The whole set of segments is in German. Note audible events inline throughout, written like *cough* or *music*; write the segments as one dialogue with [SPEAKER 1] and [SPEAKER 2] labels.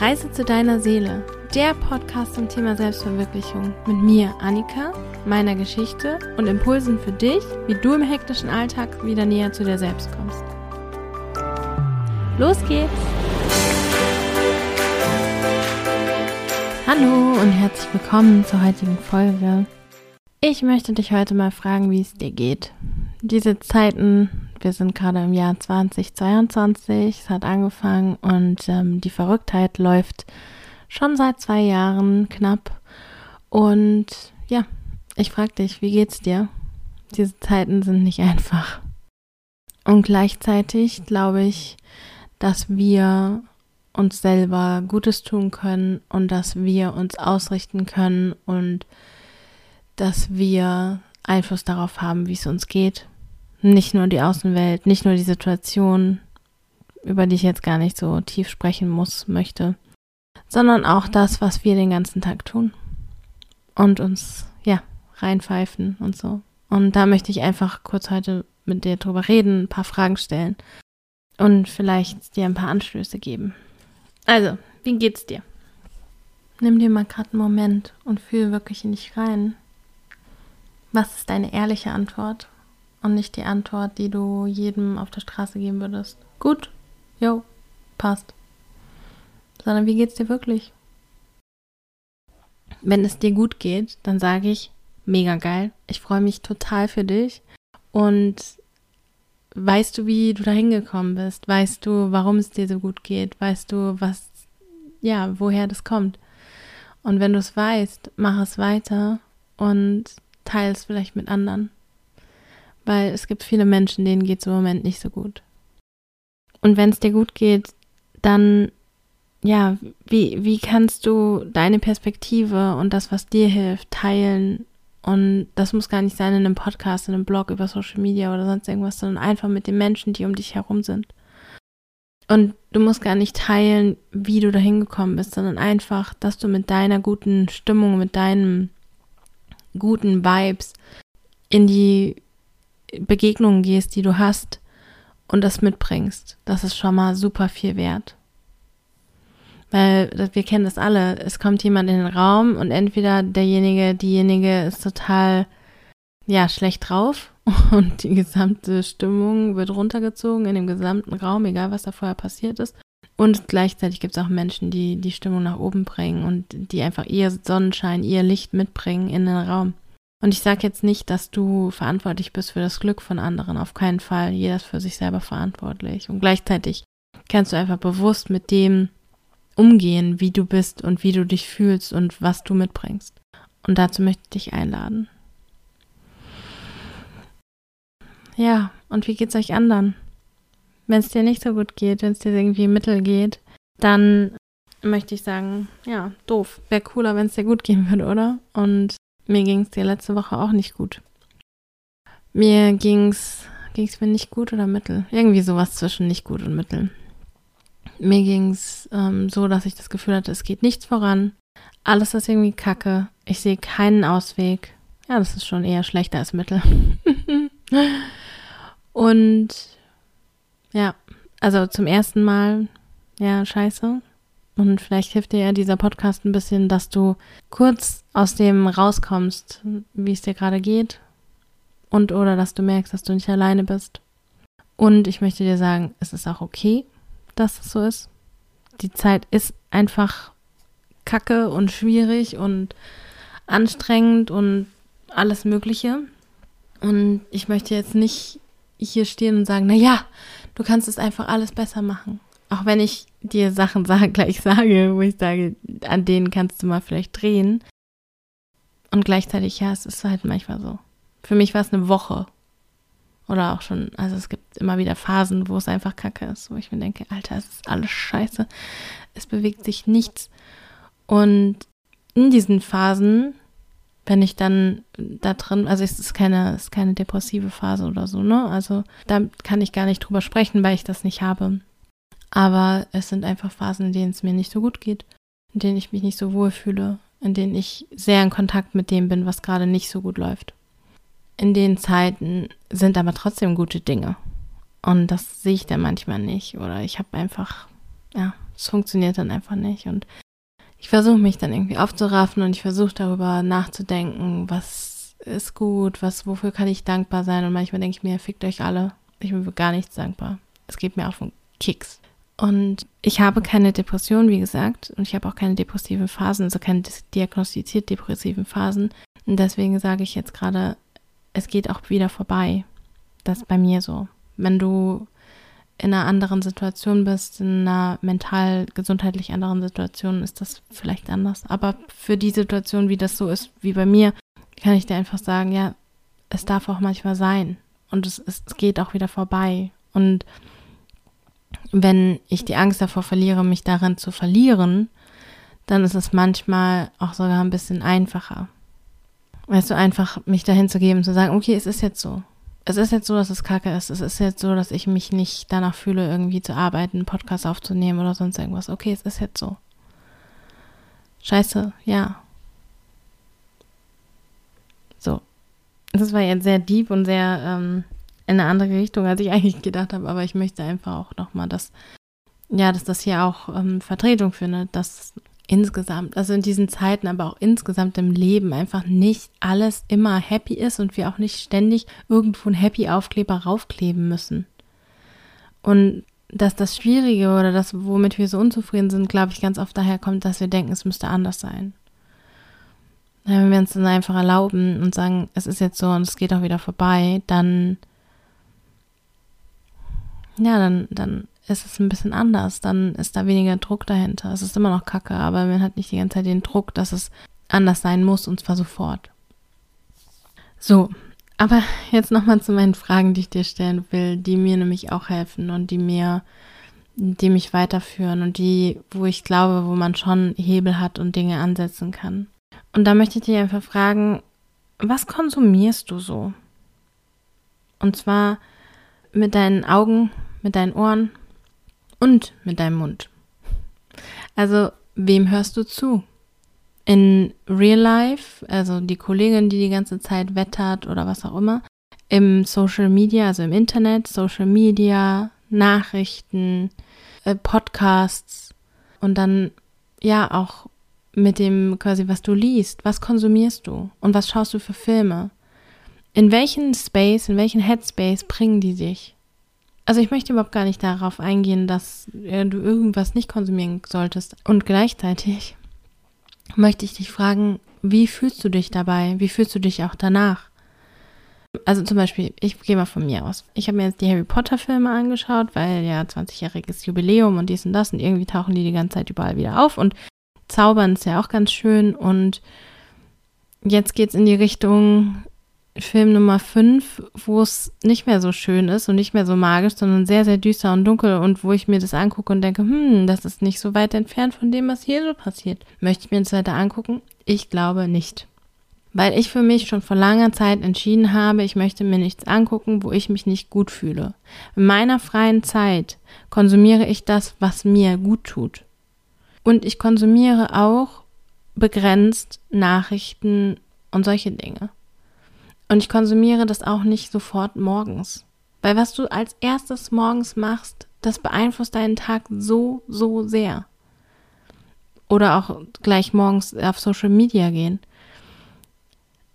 [SPEAKER 1] Reise zu deiner Seele, der Podcast zum Thema Selbstverwirklichung mit mir, Annika, meiner Geschichte und Impulsen für dich, wie du im hektischen Alltag wieder näher zu dir selbst kommst. Los geht's! Hallo und herzlich willkommen zur heutigen Folge. Ich möchte dich heute mal fragen, wie es dir geht. Diese Zeiten wir sind gerade im Jahr 2022, es hat angefangen und ähm, die Verrücktheit läuft schon seit zwei Jahren knapp. Und ja, ich frage dich, wie geht's dir? Diese Zeiten sind nicht einfach. Und gleichzeitig glaube ich, dass wir uns selber Gutes tun können und dass wir uns ausrichten können und dass wir Einfluss darauf haben, wie es uns geht nicht nur die Außenwelt, nicht nur die Situation, über die ich jetzt gar nicht so tief sprechen muss, möchte, sondern auch das, was wir den ganzen Tag tun und uns, ja, reinpfeifen und so. Und da möchte ich einfach kurz heute mit dir drüber reden, ein paar Fragen stellen und vielleicht dir ein paar Anstöße geben. Also, wie geht's dir? Nimm dir mal gerade einen Moment und fühl wirklich in dich rein. Was ist deine ehrliche Antwort? Und nicht die Antwort, die du jedem auf der Straße geben würdest. Gut, jo, passt. Sondern wie geht's dir wirklich? Wenn es dir gut geht, dann sage ich, mega geil. Ich freue mich total für dich. Und weißt du, wie du da hingekommen bist? Weißt du, warum es dir so gut geht? Weißt du, was, ja, woher das kommt? Und wenn du es weißt, mach es weiter und teile es vielleicht mit anderen weil es gibt viele Menschen, denen geht es im Moment nicht so gut. Und wenn es dir gut geht, dann, ja, wie, wie kannst du deine Perspektive und das, was dir hilft, teilen? Und das muss gar nicht sein in einem Podcast, in einem Blog, über Social Media oder sonst irgendwas, sondern einfach mit den Menschen, die um dich herum sind. Und du musst gar nicht teilen, wie du da hingekommen bist, sondern einfach, dass du mit deiner guten Stimmung, mit deinen guten Vibes in die Begegnungen gehst, die du hast und das mitbringst. Das ist schon mal super viel wert. Weil wir kennen das alle. Es kommt jemand in den Raum und entweder derjenige, diejenige ist total, ja, schlecht drauf *laughs* und die gesamte Stimmung wird runtergezogen in dem gesamten Raum, egal was da vorher passiert ist. Und gleichzeitig gibt es auch Menschen, die die Stimmung nach oben bringen und die einfach ihr Sonnenschein, ihr Licht mitbringen in den Raum. Und ich sage jetzt nicht, dass du verantwortlich bist für das Glück von anderen. Auf keinen Fall. Jeder ist für sich selber verantwortlich. Und gleichzeitig kannst du einfach bewusst mit dem umgehen, wie du bist und wie du dich fühlst und was du mitbringst. Und dazu möchte ich dich einladen. Ja, und wie geht's euch anderen? Wenn es dir nicht so gut geht, wenn es dir irgendwie mittel geht, dann möchte ich sagen, ja, doof. Wäre cooler, wenn es dir gut gehen würde, oder? Und mir ging es dir letzte Woche auch nicht gut. Mir ging's, ging's mir nicht gut oder mittel. Irgendwie sowas zwischen nicht gut und mittel. Mir ging's ähm, so, dass ich das Gefühl hatte, es geht nichts voran. Alles ist irgendwie kacke. Ich sehe keinen Ausweg. Ja, das ist schon eher schlechter als mittel. *laughs* und ja, also zum ersten Mal, ja, scheiße. Und vielleicht hilft dir ja dieser Podcast ein bisschen, dass du kurz aus dem rauskommst, wie es dir gerade geht. Und oder dass du merkst, dass du nicht alleine bist. Und ich möchte dir sagen, es ist auch okay, dass es so ist. Die Zeit ist einfach kacke und schwierig und anstrengend und alles Mögliche. Und ich möchte jetzt nicht hier stehen und sagen, na ja, du kannst es einfach alles besser machen. Auch wenn ich dir Sachen sage, *laughs* gleich sage, wo ich sage, an denen kannst du mal vielleicht drehen. Und gleichzeitig, ja, es ist halt manchmal so. Für mich war es eine Woche. Oder auch schon, also es gibt immer wieder Phasen, wo es einfach kacke ist, wo ich mir denke, Alter, es ist alles scheiße. Es bewegt sich nichts. Und in diesen Phasen, wenn ich dann da drin, also es ist keine, es ist keine depressive Phase oder so, ne? Also da kann ich gar nicht drüber sprechen, weil ich das nicht habe. Aber es sind einfach Phasen, in denen es mir nicht so gut geht, in denen ich mich nicht so wohl fühle, in denen ich sehr in Kontakt mit dem bin, was gerade nicht so gut läuft. In den Zeiten sind aber trotzdem gute Dinge. Und das sehe ich dann manchmal nicht. Oder ich habe einfach, ja, Es funktioniert dann einfach nicht. Und ich versuche mich dann irgendwie aufzuraffen und ich versuche darüber nachzudenken, was ist gut, was, wofür kann ich dankbar sein. Und manchmal denke ich mir, fickt euch alle. Ich bin für gar nichts dankbar. Es geht mir auf den Kicks. Und ich habe keine Depression, wie gesagt, und ich habe auch keine depressiven Phasen, also keine diagnostiziert depressiven Phasen. Und deswegen sage ich jetzt gerade, es geht auch wieder vorbei. Das ist bei mir so. Wenn du in einer anderen Situation bist, in einer mental gesundheitlich anderen Situation, ist das vielleicht anders. Aber für die Situation, wie das so ist, wie bei mir, kann ich dir einfach sagen, ja, es darf auch manchmal sein. Und es, es geht auch wieder vorbei. Und wenn ich die Angst davor verliere, mich darin zu verlieren, dann ist es manchmal auch sogar ein bisschen einfacher. Weißt du, einfach mich dahin zu geben, zu sagen, okay, es ist jetzt so es ist jetzt so, dass es kacke ist. Es ist jetzt so, dass ich mich nicht danach fühle, irgendwie zu arbeiten, einen Podcast aufzunehmen oder sonst irgendwas. Okay, es ist jetzt so. Scheiße, ja. So. Das war jetzt sehr deep und sehr ähm, in eine andere Richtung, als ich eigentlich gedacht habe, aber ich möchte einfach auch nochmal, dass, ja, dass das hier auch ähm, Vertretung findet, dass insgesamt, also in diesen Zeiten, aber auch insgesamt im Leben einfach nicht alles immer happy ist und wir auch nicht ständig irgendwo einen Happy-Aufkleber raufkleben müssen. Und dass das Schwierige oder das, womit wir so unzufrieden sind, glaube ich, ganz oft daher kommt, dass wir denken, es müsste anders sein. Wenn wir uns dann einfach erlauben und sagen, es ist jetzt so und es geht auch wieder vorbei, dann, ja, dann, dann ist es ein bisschen anders. Dann ist da weniger Druck dahinter. Es ist immer noch kacke, aber man hat nicht die ganze Zeit den Druck, dass es anders sein muss und zwar sofort. So, aber jetzt nochmal zu meinen Fragen, die ich dir stellen will, die mir nämlich auch helfen und die mir, die mich weiterführen und die, wo ich glaube, wo man schon Hebel hat und Dinge ansetzen kann. Und da möchte ich dich einfach fragen, was konsumierst du so? Und zwar mit deinen Augen, mit deinen Ohren, und mit deinem Mund. Also, wem hörst du zu? In Real Life, also die Kollegin, die die ganze Zeit wettert oder was auch immer, im Social Media, also im Internet, Social Media, Nachrichten, äh, Podcasts und dann ja auch mit dem quasi, was du liest, was konsumierst du und was schaust du für Filme? In welchen Space, in welchen Headspace bringen die dich? Also ich möchte überhaupt gar nicht darauf eingehen, dass äh, du irgendwas nicht konsumieren solltest. Und gleichzeitig möchte ich dich fragen, wie fühlst du dich dabei? Wie fühlst du dich auch danach? Also zum Beispiel, ich gehe mal von mir aus. Ich habe mir jetzt die Harry Potter Filme angeschaut, weil ja 20-jähriges Jubiläum und dies und das und irgendwie tauchen die die ganze Zeit überall wieder auf und Zaubern ist ja auch ganz schön und jetzt geht es in die Richtung, Film Nummer 5, wo es nicht mehr so schön ist und nicht mehr so magisch, sondern sehr, sehr düster und dunkel und wo ich mir das angucke und denke, hm, das ist nicht so weit entfernt von dem, was hier so passiert. Möchte ich mir das weiter angucken? Ich glaube nicht. Weil ich für mich schon vor langer Zeit entschieden habe, ich möchte mir nichts angucken, wo ich mich nicht gut fühle. In meiner freien Zeit konsumiere ich das, was mir gut tut. Und ich konsumiere auch begrenzt Nachrichten und solche Dinge. Und ich konsumiere das auch nicht sofort morgens. Weil was du als erstes morgens machst, das beeinflusst deinen Tag so, so sehr. Oder auch gleich morgens auf Social Media gehen.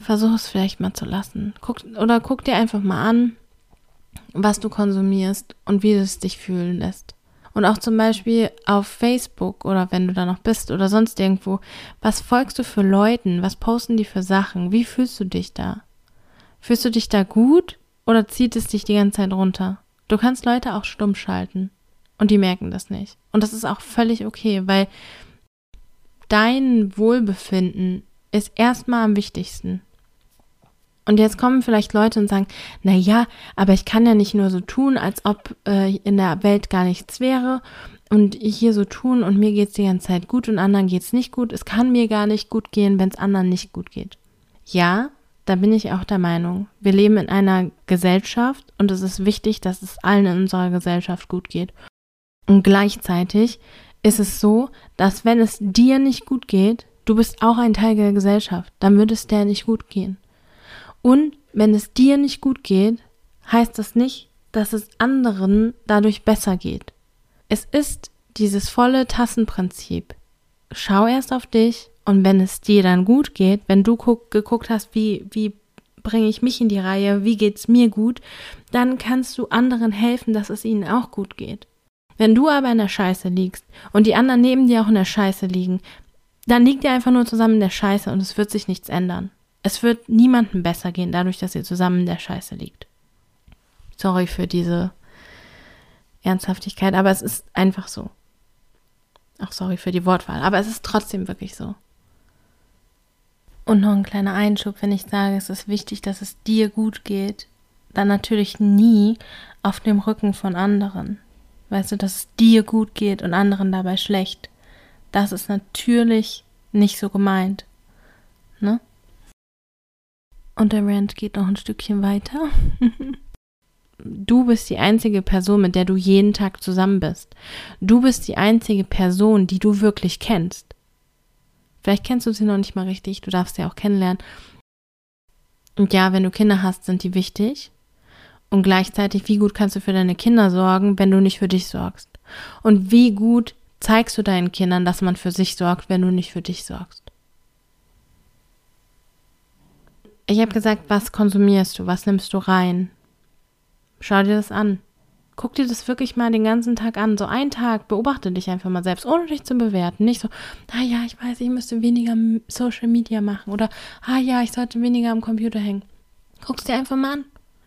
[SPEAKER 1] Versuch es vielleicht mal zu lassen. Guck, oder guck dir einfach mal an, was du konsumierst und wie es dich fühlen lässt. Und auch zum Beispiel auf Facebook oder wenn du da noch bist oder sonst irgendwo, was folgst du für Leuten? Was posten die für Sachen? Wie fühlst du dich da? Fühlst du dich da gut oder zieht es dich die ganze Zeit runter? Du kannst Leute auch stumm schalten und die merken das nicht. Und das ist auch völlig okay, weil dein Wohlbefinden ist erstmal am wichtigsten. Und jetzt kommen vielleicht Leute und sagen, na ja, aber ich kann ja nicht nur so tun, als ob äh, in der Welt gar nichts wäre und hier so tun und mir geht's die ganze Zeit gut und anderen geht's nicht gut. Es kann mir gar nicht gut gehen, wenn es anderen nicht gut geht. Ja, da bin ich auch der Meinung. Wir leben in einer Gesellschaft und es ist wichtig, dass es allen in unserer Gesellschaft gut geht. Und gleichzeitig ist es so, dass wenn es dir nicht gut geht, du bist auch ein Teil der Gesellschaft, dann wird es dir nicht gut gehen. Und wenn es dir nicht gut geht, heißt das nicht, dass es anderen dadurch besser geht. Es ist dieses volle Tassenprinzip. Schau erst auf dich und wenn es dir dann gut geht, wenn du guck, geguckt hast, wie, wie bringe ich mich in die Reihe, wie geht's mir gut, dann kannst du anderen helfen, dass es ihnen auch gut geht. Wenn du aber in der Scheiße liegst und die anderen neben dir auch in der Scheiße liegen, dann liegt ihr einfach nur zusammen in der Scheiße und es wird sich nichts ändern. Es wird niemandem besser gehen, dadurch, dass ihr zusammen in der Scheiße liegt. Sorry für diese Ernsthaftigkeit, aber es ist einfach so. Ach, sorry für die Wortwahl, aber es ist trotzdem wirklich so. Und noch ein kleiner Einschub, wenn ich sage, es ist wichtig, dass es dir gut geht, dann natürlich nie auf dem Rücken von anderen. Weißt du, dass es dir gut geht und anderen dabei schlecht. Das ist natürlich nicht so gemeint. Ne? Und der Rant geht noch ein Stückchen weiter. *laughs* du bist die einzige Person, mit der du jeden Tag zusammen bist. Du bist die einzige Person, die du wirklich kennst. Vielleicht kennst du sie noch nicht mal richtig, du darfst sie auch kennenlernen. Und ja, wenn du Kinder hast, sind die wichtig. Und gleichzeitig, wie gut kannst du für deine Kinder sorgen, wenn du nicht für dich sorgst? Und wie gut zeigst du deinen Kindern, dass man für sich sorgt, wenn du nicht für dich sorgst? Ich habe gesagt, was konsumierst du, was nimmst du rein? Schau dir das an. Guck dir das wirklich mal den ganzen Tag an. So einen Tag, beobachte dich einfach mal selbst, ohne dich zu bewerten. Nicht so, ah ja, ich weiß, ich müsste weniger Social Media machen oder ah ja, ich sollte weniger am Computer hängen. Guck's dir einfach mal an.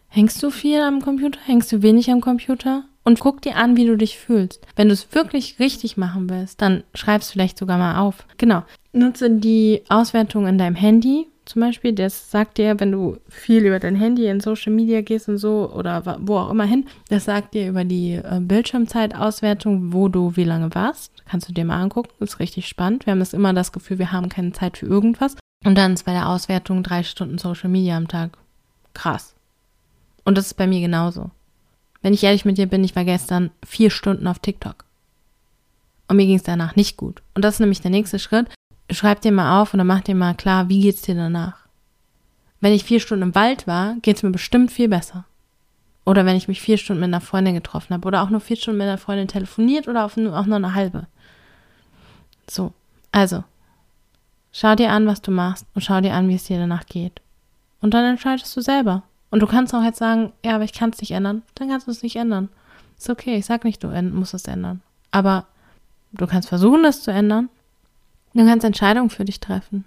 [SPEAKER 1] Hängst du viel am Computer? Hängst du wenig am Computer? Und guck dir an, wie du dich fühlst. Wenn du es wirklich richtig machen willst, dann schreib's vielleicht sogar mal auf. Genau. Nutze die Auswertung in deinem Handy zum Beispiel, das sagt dir, wenn du viel über dein Handy in Social Media gehst und so oder wo auch immer hin, das sagt dir über die äh, Bildschirmzeitauswertung, wo du wie lange warst. Kannst du dir mal angucken, ist richtig spannend. Wir haben das immer das Gefühl, wir haben keine Zeit für irgendwas. Und dann ist bei der Auswertung drei Stunden Social Media am Tag. Krass. Und das ist bei mir genauso. Wenn ich ehrlich mit dir bin, ich war gestern vier Stunden auf TikTok. Und mir ging es danach nicht gut. Und das ist nämlich der nächste Schritt schreib dir mal auf dann mach dir mal klar, wie geht's dir danach. Wenn ich vier Stunden im Wald war, geht's mir bestimmt viel besser. Oder wenn ich mich vier Stunden mit einer Freundin getroffen habe oder auch nur vier Stunden mit einer Freundin telefoniert oder auch nur, eine halbe. So, also, schau dir an, was du machst und schau dir an, wie es dir danach geht. Und dann entscheidest du selber. Und du kannst auch jetzt sagen, ja, aber ich kann es nicht ändern. Dann kannst du es nicht ändern. Ist okay, ich sag nicht, du musst es ändern. Aber du kannst versuchen, es zu ändern Du kannst Entscheidungen für dich treffen.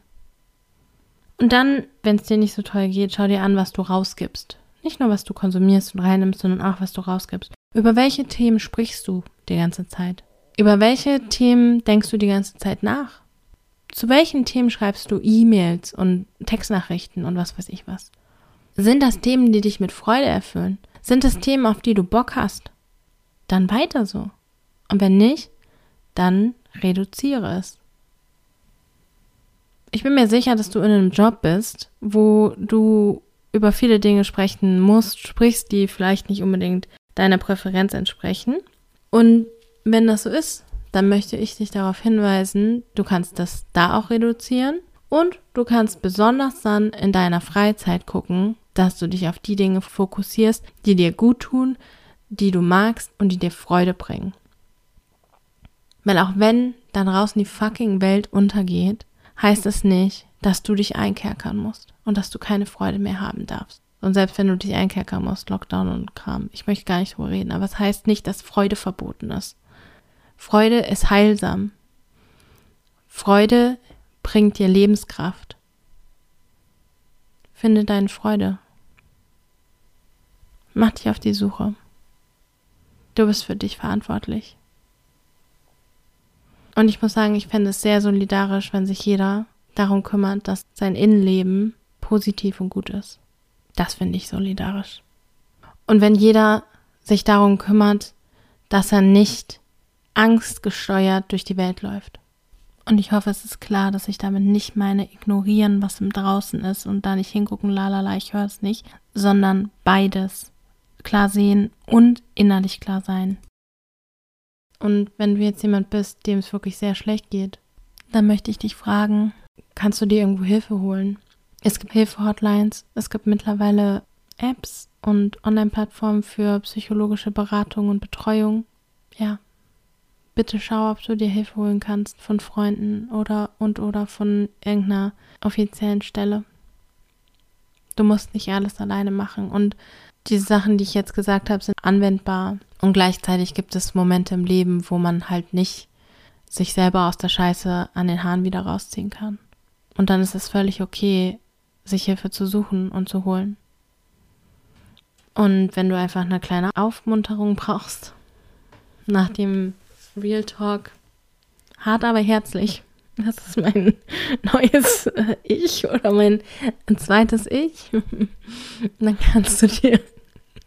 [SPEAKER 1] Und dann, wenn es dir nicht so toll geht, schau dir an, was du rausgibst. Nicht nur, was du konsumierst und reinnimmst, sondern auch, was du rausgibst. Über welche Themen sprichst du die ganze Zeit? Über welche Themen denkst du die ganze Zeit nach? Zu welchen Themen schreibst du E-Mails und Textnachrichten und was weiß ich was? Sind das Themen, die dich mit Freude erfüllen? Sind es Themen, auf die du Bock hast? Dann weiter so. Und wenn nicht, dann reduziere es ich bin mir sicher, dass du in einem Job bist, wo du über viele Dinge sprechen musst, sprichst, die vielleicht nicht unbedingt deiner Präferenz entsprechen. Und wenn das so ist, dann möchte ich dich darauf hinweisen, du kannst das da auch reduzieren und du kannst besonders dann in deiner Freizeit gucken, dass du dich auf die Dinge fokussierst, die dir gut tun, die du magst und die dir Freude bringen. Weil auch wenn da draußen die fucking Welt untergeht, heißt es nicht, dass du dich einkerkern musst und dass du keine Freude mehr haben darfst. Und selbst wenn du dich einkerkern musst, Lockdown und Kram, ich möchte gar nicht drüber reden, aber es heißt nicht, dass Freude verboten ist. Freude ist heilsam. Freude bringt dir Lebenskraft. Finde deine Freude. Mach dich auf die Suche. Du bist für dich verantwortlich. Und ich muss sagen, ich fände es sehr solidarisch, wenn sich jeder darum kümmert, dass sein Innenleben positiv und gut ist. Das finde ich solidarisch. Und wenn jeder sich darum kümmert, dass er nicht angstgesteuert durch die Welt läuft. Und ich hoffe, es ist klar, dass ich damit nicht meine ignorieren, was im Draußen ist und da nicht hingucken, lalala, ich höre es nicht, sondern beides klar sehen und innerlich klar sein. Und wenn du jetzt jemand bist, dem es wirklich sehr schlecht geht, dann möchte ich dich fragen, kannst du dir irgendwo Hilfe holen? Es gibt Hilfe-Hotlines, es gibt mittlerweile Apps und Online-Plattformen für psychologische Beratung und Betreuung. Ja, bitte schau, ob du dir Hilfe holen kannst von Freunden oder und oder von irgendeiner offiziellen Stelle. Du musst nicht alles alleine machen und diese Sachen, die ich jetzt gesagt habe, sind anwendbar und gleichzeitig gibt es Momente im Leben, wo man halt nicht sich selber aus der Scheiße an den Haaren wieder rausziehen kann. Und dann ist es völlig okay, sich Hilfe zu suchen und zu holen. Und wenn du einfach eine kleine Aufmunterung brauchst, nach dem Real Talk, hart aber herzlich, das ist mein *laughs* neues äh, Ich oder mein zweites Ich, *laughs* dann kannst du dir,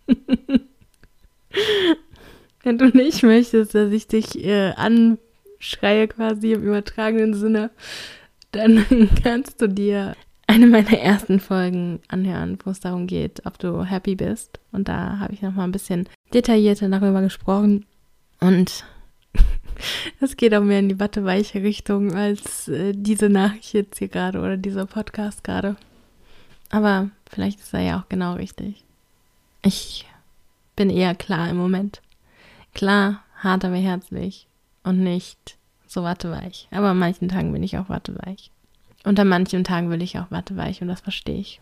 [SPEAKER 1] *laughs* wenn du nicht möchtest, dass ich dich äh, anschreie quasi im übertragenen Sinne, dann *laughs* kannst du dir eine meiner ersten Folgen anhören, wo es darum geht, ob du happy bist. Und da habe ich nochmal ein bisschen detaillierter darüber gesprochen. Und *laughs* es geht auch mehr in die watteweiche Richtung als äh, diese Nachricht jetzt hier gerade oder dieser Podcast gerade. Aber vielleicht ist er ja auch genau richtig. Ich bin eher klar im Moment. Klar, hart aber herzlich und nicht so watteweich. Aber an manchen Tagen bin ich auch watteweich. Und an manchen Tagen will ich auch watteweich und das verstehe ich.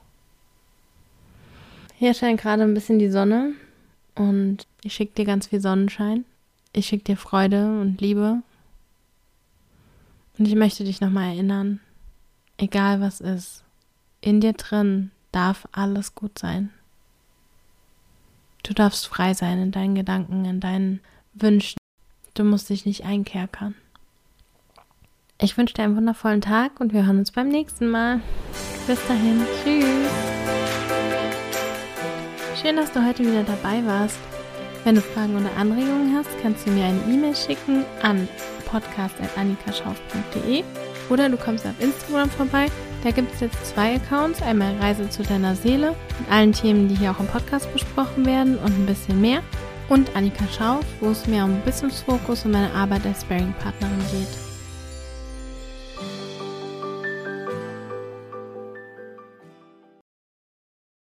[SPEAKER 1] Hier scheint gerade ein bisschen die Sonne und ich schicke dir ganz viel Sonnenschein. Ich schicke dir Freude und Liebe. Und ich möchte dich nochmal erinnern, egal was ist, in dir drin darf alles gut sein. Du darfst frei sein in deinen Gedanken, in deinen Wünschen. Du musst dich nicht einkerkern. Ich wünsche dir einen wundervollen Tag und wir hören uns beim nächsten Mal. Bis dahin, tschüss. Schön, dass du heute wieder dabei warst. Wenn du Fragen oder Anregungen hast, kannst du mir eine E-Mail schicken an podcast.annikaschauf.de oder du kommst auf Instagram vorbei. Da gibt es jetzt zwei Accounts. Einmal Reise zu deiner Seele mit allen Themen, die hier auch im Podcast besprochen werden und ein bisschen mehr. Und Annika Schauf, wo es mehr um Business Fokus und meine Arbeit als Sparing-Partnerin geht.